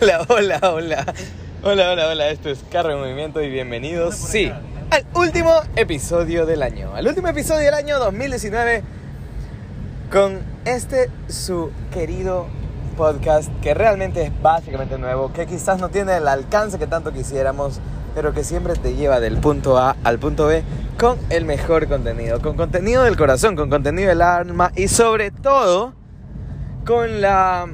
Hola, hola, hola. Hola, hola, hola. Esto es Carro en Movimiento y bienvenidos, sí, al último episodio del año. Al último episodio del año 2019 con este su querido podcast que realmente es básicamente nuevo, que quizás no tiene el alcance que tanto quisiéramos, pero que siempre te lleva del punto A al punto B con el mejor contenido, con contenido del corazón, con contenido del alma y sobre todo con la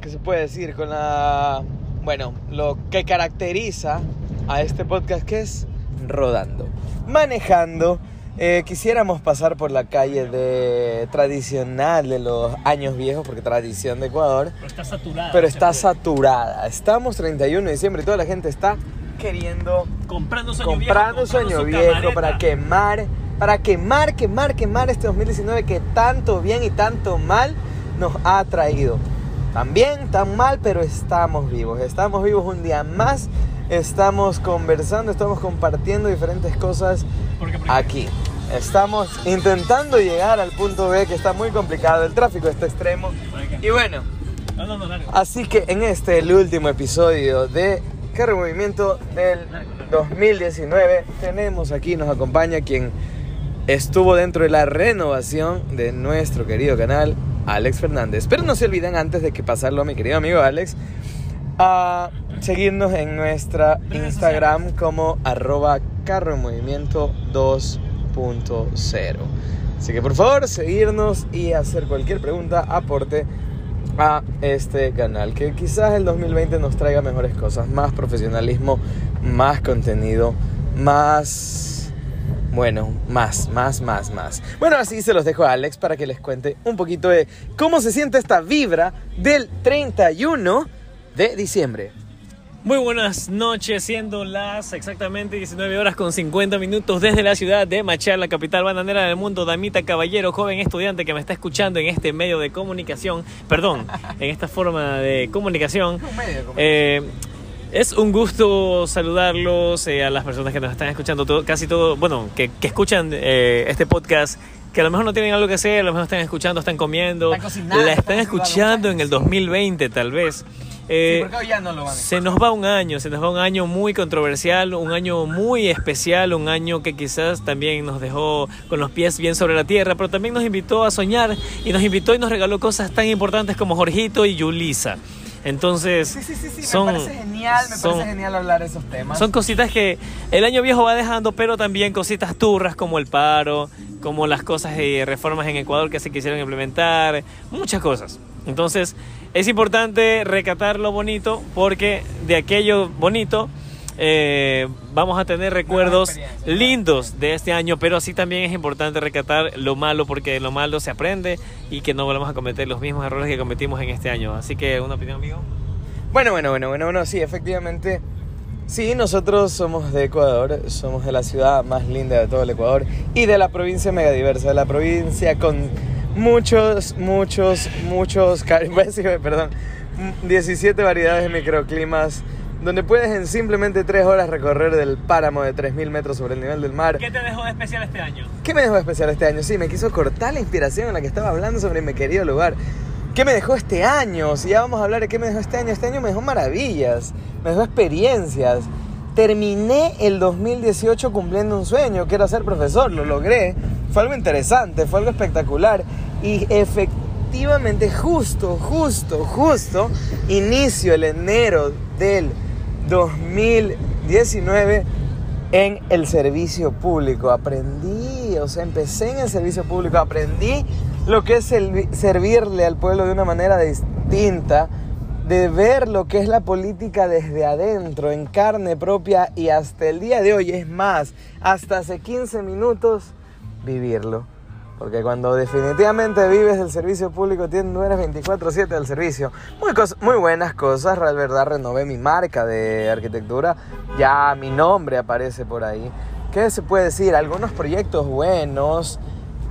¿qué se puede decir? Con la, bueno, lo que caracteriza a este podcast que es rodando, manejando. Eh, quisiéramos pasar por la calle de tradicional de los años viejos, porque tradición de Ecuador. Pero está saturada. Pero está saturada. Estamos 31 de diciembre y toda la gente está queriendo comprando sueño comprando viejo. sueño su viejo camareta. para quemar, para quemar, quemar, quemar este 2019 que tanto bien y tanto mal nos ha traído. Tan bien, tan mal, pero estamos vivos. Estamos vivos un día más. Estamos conversando, estamos compartiendo diferentes cosas aquí. Estamos intentando llegar al punto B que está muy complicado, el tráfico está extremo. Y bueno. Así que en este, el último episodio de Carro Movimiento del 2019, tenemos aquí, nos acompaña quien estuvo dentro de la renovación de nuestro querido canal, Alex Fernández. Pero no se olviden antes de que pasarlo a mi querido amigo Alex, a seguirnos en nuestra Instagram como arroba Carro en Movimiento 2.0. Así que por favor, seguirnos y hacer cualquier pregunta, aporte a este canal. Que quizás el 2020 nos traiga mejores cosas, más profesionalismo, más contenido, más... Bueno, más, más, más, más. Bueno, así se los dejo a Alex para que les cuente un poquito de cómo se siente esta vibra del 31 de diciembre. Muy buenas noches, siendo las exactamente 19 horas con 50 minutos desde la ciudad de Machar, la capital bananera del mundo. Damita Caballero, joven estudiante que me está escuchando en este medio de comunicación, perdón, en esta forma de comunicación. Eh, es un gusto saludarlos eh, a las personas que nos están escuchando, todo- casi todo, bueno, que, que escuchan eh, este podcast, que a lo mejor no tienen algo que hacer, a lo mejor están escuchando, están comiendo, Están cocinando, la están escuchando en el 2020 tal vez. Eh, hoy ya no lo van a se nos va un año, se nos va un año muy controversial, un año muy especial, un año que quizás también nos dejó con los pies bien sobre la tierra, pero también nos invitó a soñar y nos invitó y nos regaló cosas tan importantes como Jorgito y Yulisa. Entonces, Sí, sí, sí, sí, son, me parece genial, me son- parece genial hablar de esos temas. son cositas que el año viejo va dejando, pero también cositas turras como el paro, como las cosas de reformas en Ecuador que se quisieron implementar, muchas cosas. Entonces, es importante recatar lo bonito porque de aquello bonito eh, vamos a tener recuerdos lindos de este año, pero así también es importante recatar lo malo porque de lo malo se aprende y que no volvamos a cometer los mismos errores que cometimos en este año. Así que, una opinión, amigo. Bueno, bueno, bueno, bueno, bueno, sí, efectivamente. Sí, nosotros somos de Ecuador, somos de la ciudad más linda de todo el Ecuador y de la provincia megadiversa, de la provincia con muchos, muchos, muchos, perdón, 17 variedades de microclimas, donde puedes en simplemente 3 horas recorrer del páramo de 3.000 metros sobre el nivel del mar. ¿Qué te dejó de especial este año? ¿Qué me dejó de especial este año? Sí, me quiso cortar la inspiración en la que estaba hablando sobre mi querido lugar. ¿Qué me dejó este año? Si ya vamos a hablar de qué me dejó este año. Este año me dejó maravillas, me dejó experiencias. Terminé el 2018 cumpliendo un sueño, que era ser profesor, lo logré. Fue algo interesante, fue algo espectacular. Y efectivamente, justo, justo, justo, inicio el enero del 2019 en el servicio público. Aprendí, o sea, empecé en el servicio público, aprendí lo que es servi- servirle al pueblo de una manera distinta, de ver lo que es la política desde adentro, en carne propia y hasta el día de hoy, es más, hasta hace 15 minutos, vivirlo. Porque cuando definitivamente vives del servicio público, tienes- no eres 24/7 del servicio. Muy, muy buenas cosas, la verdad renové mi marca de arquitectura, ya mi nombre aparece por ahí. ¿Qué se puede decir? Algunos proyectos buenos.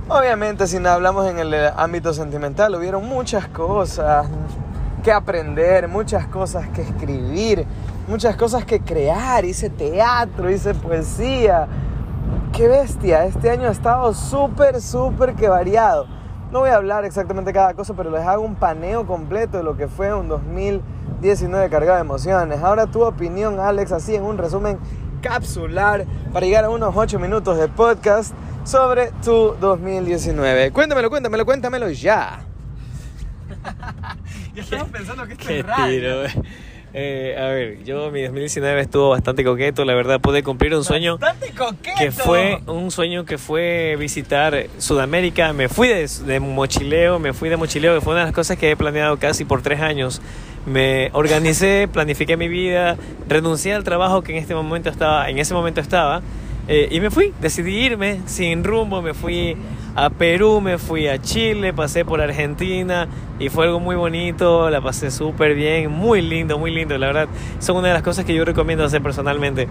Obviamente si no hablamos en el ámbito sentimental, hubieron muchas cosas que aprender, muchas cosas que escribir, muchas cosas que crear. Hice teatro, hice poesía. Qué bestia, este año ha estado súper, súper que variado. No voy a hablar exactamente cada cosa, pero les hago un paneo completo de lo que fue un 2019 cargado de emociones. Ahora tu opinión, Alex, así en un resumen capsular para llegar a unos 8 minutos de podcast sobre tu 2019. Cuéntamelo, cuéntamelo, cuéntamelo ya. ya estamos pensando que esto es radio. Tiro, eh, a ver, yo mi 2019 estuvo bastante coqueto, la verdad pude cumplir un sueño que fue un sueño que fue visitar Sudamérica. Me fui de, de, mochileo, me fui de mochileo, que fue una de las cosas que he planeado casi por tres años. Me organicé, planifiqué mi vida, renuncié al trabajo que en este momento estaba, en ese momento estaba, eh, y me fui, decidí irme sin rumbo, me fui a Perú, me fui a Chile, pasé por Argentina y fue algo muy bonito, la pasé súper bien, muy lindo, muy lindo, la verdad. Son una de las cosas que yo recomiendo hacer personalmente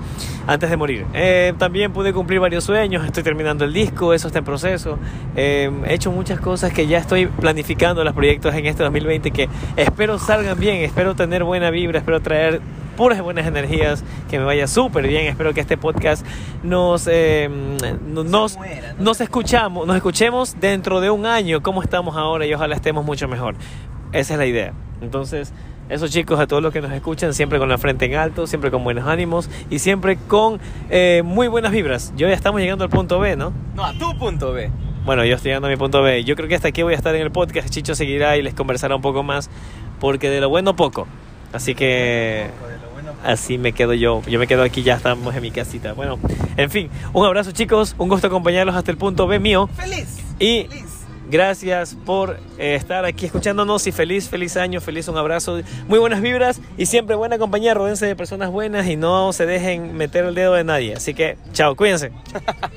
antes de morir. Eh, también pude cumplir varios sueños, estoy terminando el disco, eso está en proceso. Eh, he hecho muchas cosas que ya estoy planificando los proyectos en este 2020 que espero salgan bien, espero tener buena vibra, espero traer puras buenas energías, que me vaya súper bien. Espero que este podcast nos, eh, nos, nos escuchamos, nos escuchemos dentro de un año, como estamos ahora y ojalá estemos mucho mejor. Esa es la idea. Entonces, esos chicos, a todos los que nos escuchan, siempre con la frente en alto, siempre con buenos ánimos y siempre con eh, muy buenas vibras. Yo ya estamos llegando al punto B, ¿no? No, a tu punto B. Bueno, yo estoy llegando a mi punto B. Yo creo que hasta aquí voy a estar en el podcast. Chicho seguirá y les conversará un poco más, porque de lo bueno poco. Así que así me quedo yo. Yo me quedo aquí, ya estamos en mi casita. Bueno, en fin, un abrazo chicos, un gusto acompañarlos hasta el punto B mío. Feliz. Y gracias por eh, estar aquí escuchándonos y feliz, feliz año, feliz un abrazo, muy buenas vibras y siempre buena compañía, rodense de personas buenas y no se dejen meter el dedo de nadie. Así que, chao, cuídense.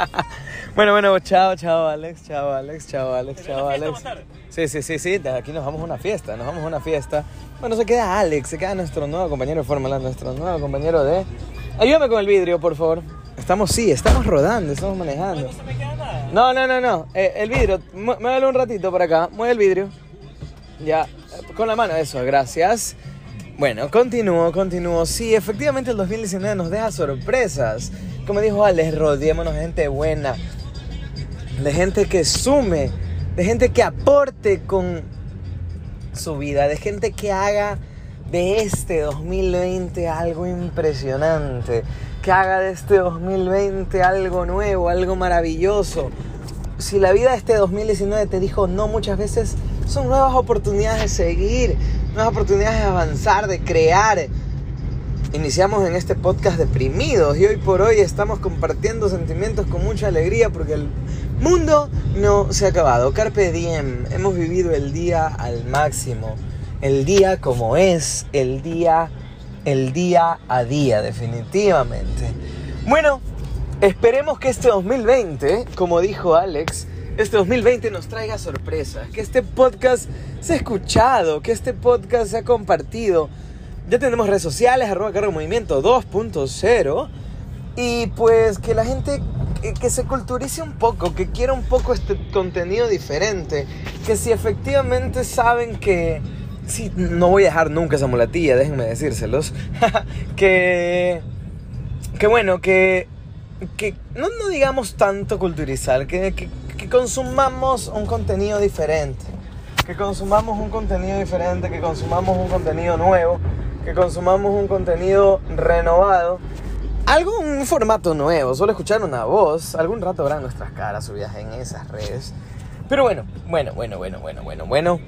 bueno, bueno, chao, chao Alex, chao Alex, chao Alex, chao Alex. Sí, sí, sí, sí, aquí nos vamos a una fiesta, nos vamos a una fiesta. Bueno, se queda Alex, se queda nuestro nuevo compañero de Fórmula, nuestro nuevo compañero de... Ayúdame con el vidrio, por favor. Estamos, sí, estamos rodando, estamos manejando. No se me queda nada. No, no, no, no. Eh, el vidrio, muévelo un ratito por acá. Mueve el vidrio. Ya, con la mano, eso, gracias. Bueno, continúo, continúo. Sí, efectivamente el 2019 nos deja sorpresas. Como dijo Alex, rodeémonos de gente buena, de gente que sume de gente que aporte con su vida, de gente que haga de este 2020 algo impresionante, que haga de este 2020 algo nuevo, algo maravilloso. Si la vida de este 2019 te dijo no muchas veces, son nuevas oportunidades de seguir, nuevas oportunidades de avanzar, de crear. Iniciamos en este podcast deprimidos y hoy por hoy estamos compartiendo sentimientos con mucha alegría porque el Mundo no se ha acabado. Carpe diem. Hemos vivido el día al máximo. El día como es. El día, el día a día, definitivamente. Bueno, esperemos que este 2020, como dijo Alex, este 2020 nos traiga sorpresas. Que este podcast sea escuchado. Que este podcast sea compartido. Ya tenemos redes sociales, arroba cargo movimiento 2.0. Y pues que la gente que se culturice un poco, que quiera un poco este contenido diferente, que si efectivamente saben que, sí, no voy a dejar nunca esa mulatilla, déjenme decírselos, que, que bueno, que, que no, no digamos tanto culturizar, que, que, consumamos un contenido diferente, que consumamos un contenido diferente, que consumamos un contenido nuevo, que consumamos un contenido renovado algo, un formato nuevo, solo escuchar una voz. Algún rato verán nuestras caras subidas en esas redes. Pero bueno, bueno, bueno, bueno, bueno, bueno, bueno.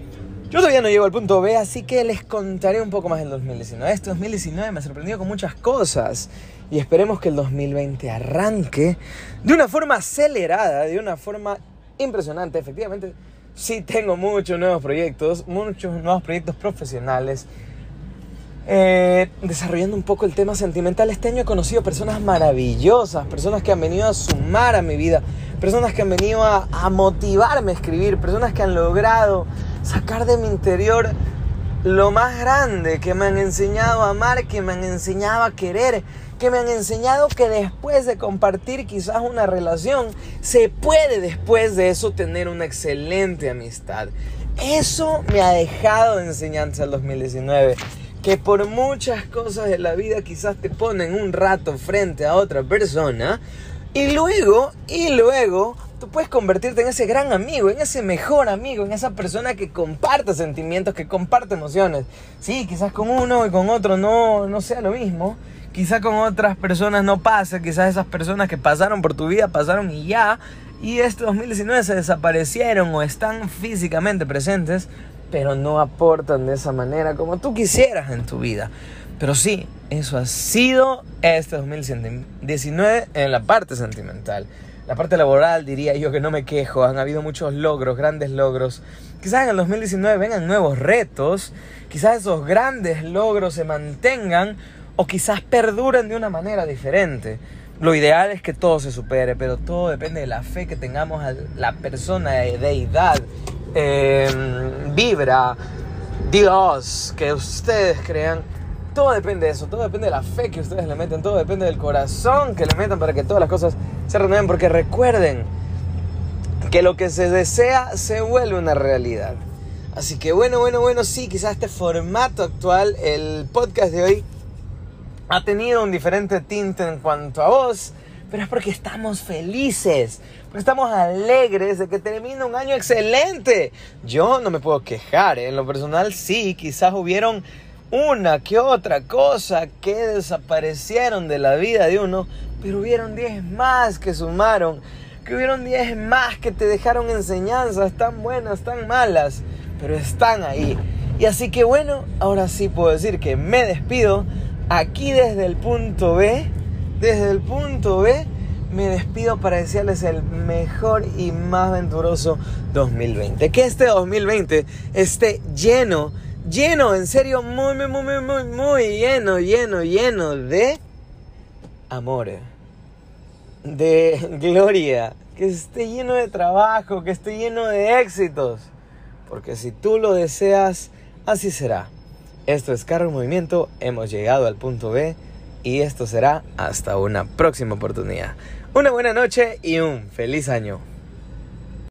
Yo todavía no llego al punto B, así que les contaré un poco más del 2019. Este 2019 me ha sorprendido con muchas cosas y esperemos que el 2020 arranque de una forma acelerada, de una forma impresionante. Efectivamente, sí tengo muchos nuevos proyectos, muchos nuevos proyectos profesionales eh, desarrollando un poco el tema sentimental, este año he conocido personas maravillosas, personas que han venido a sumar a mi vida, personas que han venido a, a motivarme a escribir, personas que han logrado sacar de mi interior lo más grande, que me han enseñado a amar, que me han enseñado a querer, que me han enseñado que después de compartir quizás una relación, se puede después de eso tener una excelente amistad. Eso me ha dejado de enseñanza el 2019 que por muchas cosas de la vida quizás te ponen un rato frente a otra persona y luego, y luego tú puedes convertirte en ese gran amigo, en ese mejor amigo, en esa persona que comparte sentimientos, que comparte emociones. Sí, quizás con uno y con otro no, no sea lo mismo. Quizás con otras personas no pase, quizás esas personas que pasaron por tu vida pasaron y ya, y este 2019 se desaparecieron o están físicamente presentes, pero no aportan de esa manera como tú quisieras en tu vida. Pero sí, eso ha sido este 2019 en la parte sentimental. La parte laboral diría yo que no me quejo, han habido muchos logros, grandes logros. Quizás en el 2019 vengan nuevos retos, quizás esos grandes logros se mantengan o quizás perduren de una manera diferente. Lo ideal es que todo se supere, pero todo depende de la fe que tengamos a la persona, de deidad, em, vibra, Dios, que ustedes crean. Todo depende de eso, todo depende de la fe que ustedes le meten, todo depende del corazón que le metan para que todas las cosas se renueven, porque recuerden que lo que se desea se vuelve una realidad. Así que bueno, bueno, bueno, sí, quizás este formato actual, el podcast de hoy, ha tenido un diferente tinte en cuanto a voz, pero es porque estamos felices, porque estamos alegres de que termine un año excelente. Yo no me puedo quejar, ¿eh? en lo personal sí, quizás hubieron una que otra cosa que desaparecieron de la vida de uno, pero hubieron 10 más que sumaron, que hubieron 10 más que te dejaron enseñanzas tan buenas, tan malas, pero están ahí. Y así que bueno, ahora sí puedo decir que me despido aquí desde el punto B, desde el punto B, me despido para desearles el mejor y más venturoso 2020. Que este 2020 esté lleno lleno, en serio, muy, muy, muy, muy, muy lleno, lleno, lleno de amor, de gloria, que esté lleno de trabajo, que esté lleno de éxitos. Porque si tú lo deseas, así será. Esto es Carro en Movimiento, hemos llegado al punto B y esto será hasta una próxima oportunidad. Una buena noche y un feliz año.